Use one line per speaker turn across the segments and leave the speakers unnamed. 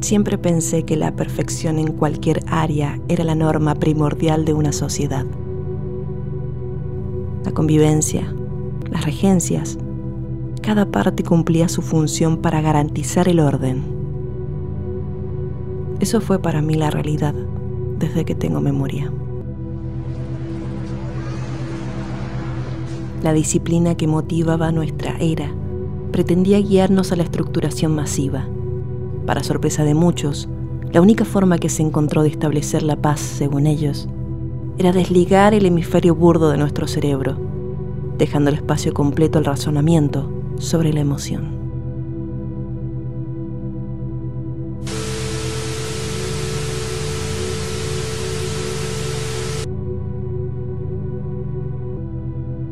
Siempre pensé que la perfección en cualquier área era la norma primordial de una sociedad. La convivencia, las regencias, cada parte cumplía su función para garantizar el orden. Eso fue para mí la realidad desde que tengo memoria. La disciplina que motivaba nuestra era pretendía guiarnos a la estructuración masiva. Para sorpresa de muchos, la única forma que se encontró de establecer la paz, según ellos, era desligar el hemisferio burdo de nuestro cerebro, dejando el espacio completo al razonamiento sobre la emoción.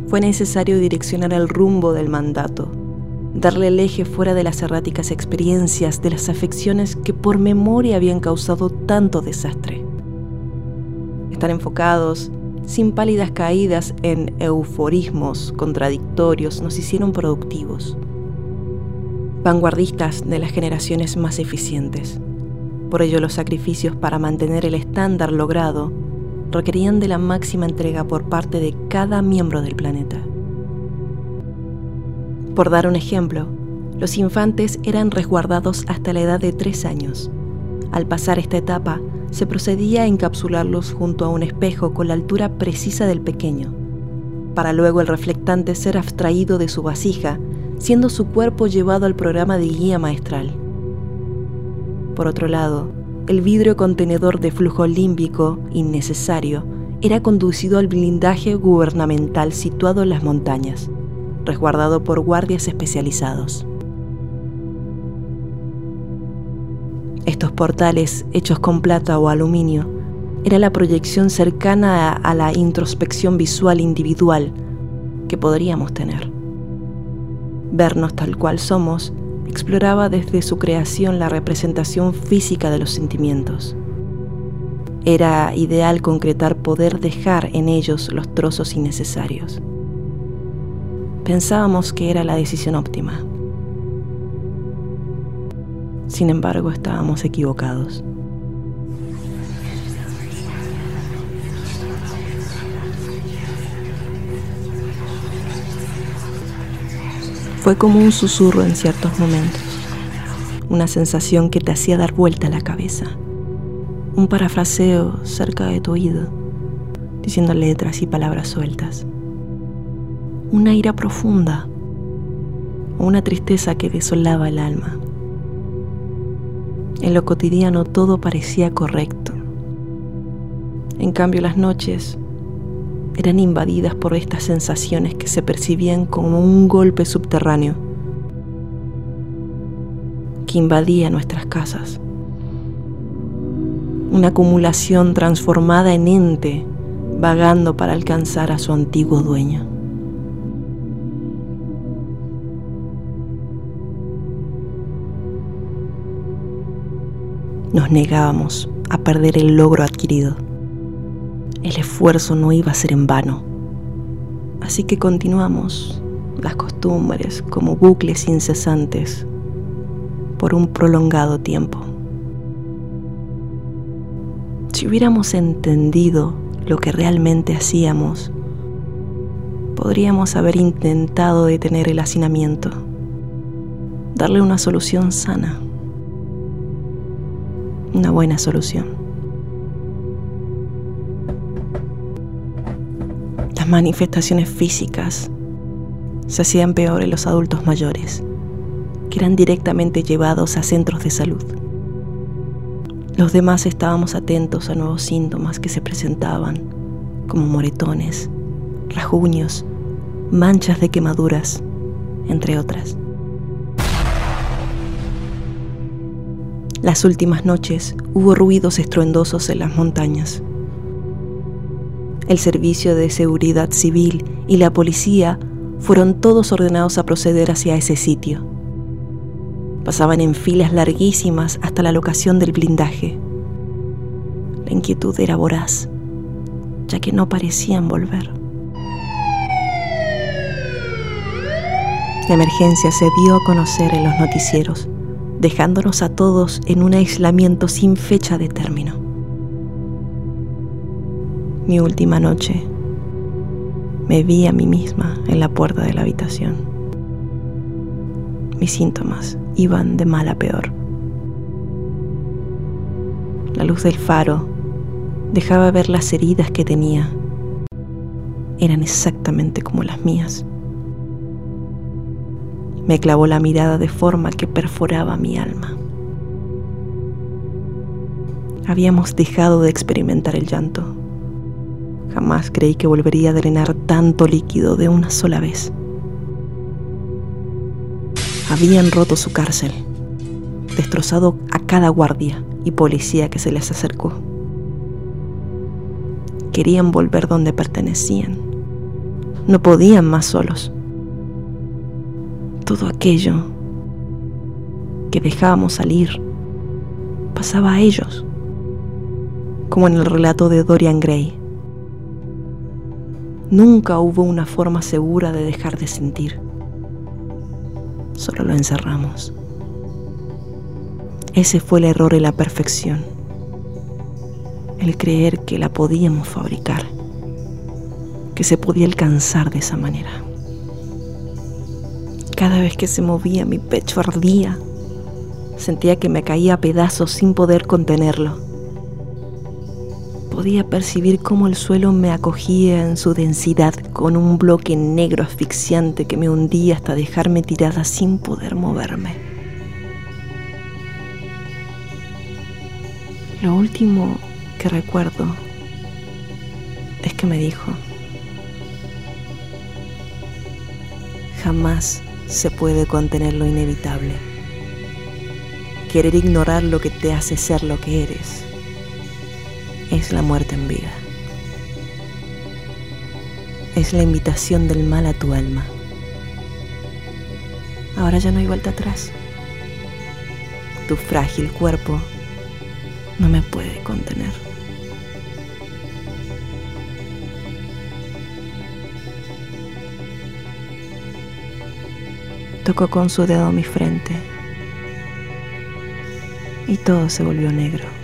fue necesario direccionar el rumbo del mandato, darle el eje fuera de las erráticas experiencias, de las afecciones que por memoria habían causado tanto desastre. Estar enfocados, sin pálidas caídas en euforismos contradictorios, nos hicieron productivos, vanguardistas de las generaciones más eficientes. Por ello los sacrificios para mantener el estándar logrado requerían de la máxima entrega por parte de cada miembro del planeta. Por dar un ejemplo, los infantes eran resguardados hasta la edad de tres años. Al pasar esta etapa, se procedía a encapsularlos junto a un espejo con la altura precisa del pequeño, para luego el reflectante ser abstraído de su vasija, siendo su cuerpo llevado al programa de guía maestral. Por otro lado, el vidrio contenedor de flujo límbico, innecesario, era conducido al blindaje gubernamental situado en las montañas, resguardado por guardias especializados. Estos portales, hechos con plata o aluminio, era la proyección cercana a, la introspección visual individual que podríamos tener. Vernos tal cual somos exploraba desde su creación la representación física de los sentimientos. Era ideal concretar poder dejar en ellos los trozos innecesarios. Pensábamos que era la decisión óptima. Sin embargo, estábamos equivocados. Fue como un susurro en ciertos momentos, una sensación que te hacía dar vuelta la cabeza, un parafraseo cerca de tu oído, diciendo letras y palabras sueltas, una ira profunda o una tristeza que desolaba el alma. En lo cotidiano todo parecía correcto. En cambio las noches eran invadidas por estas sensaciones que se percibían como un golpe subterráneo que invadía nuestras casas. Una acumulación transformada en ente vagando para alcanzar a su antiguo dueño. Nos negábamos a perder el logro adquirido el esfuerzo no iba a ser en vano. Así que continuamos las costumbres como bucles incesantes por un prolongado tiempo. Si hubiéramos entendido lo que realmente hacíamos, podríamos haber intentado detener el hacinamiento, darle una solución sana, una buena solución. manifestaciones físicas se hacían peor en los adultos mayores, que eran directamente llevados a centros de salud. Los demás estábamos atentos a nuevos síntomas que se presentaban, como moretones, rajuños, manchas de quemaduras, entre otras. Las últimas noches hubo ruidos estruendosos en las montañas el Servicio de Seguridad Civil y la policía fueron todos ordenados a proceder hacia ese sitio. Pasaban en filas larguísimas hasta la locación del blindaje. La inquietud era voraz, ya que no parecían volver. La emergencia se dio a conocer en los noticieros, dejándonos a todos en un aislamiento sin fecha de término. Mi última noche, me vi a mí misma en la puerta de la habitación. Mis síntomas iban de mal a peor. La luz del faro dejaba ver las heridas que tenía. Eran exactamente como las mías. Me clavó la mirada de forma que perforaba mi alma. Habíamos dejado de experimentar el llanto. Jamás creí que volvería a drenar tanto líquido de una sola vez. Habían roto su cárcel, destrozado a cada guardia y policía que se les acercó. Querían volver donde pertenecían. No podían más solos todo aquello que dejábamos salir pasaba a ellos, como en el relato de Dorian Gray. Nunca hubo una forma segura de dejar de sentir, solo lo encerramos. Ese fue el error en la perfección, el creer que la podíamos fabricar, que se podía alcanzar de esa manera. Cada vez que se movía mi pecho ardía. Sentía que me caía a pedazos sin poder contenerlo. Podía percibir cómo el suelo me acogía en su densidad con un bloque negro asfixiante que me hundía hasta dejarme tirada sin poder moverme. Lo último que recuerdo es que me dijo, jamás se puede contener lo inevitable. Querer ignorar lo que te hace ser lo que eres es la muerte en vida. Es la invitación del mal a tu alma. Ahora ya no hay vuelta atrás. Tu frágil cuerpo no me puede contener. Tocó con su dedo mi frente y todo se volvió negro.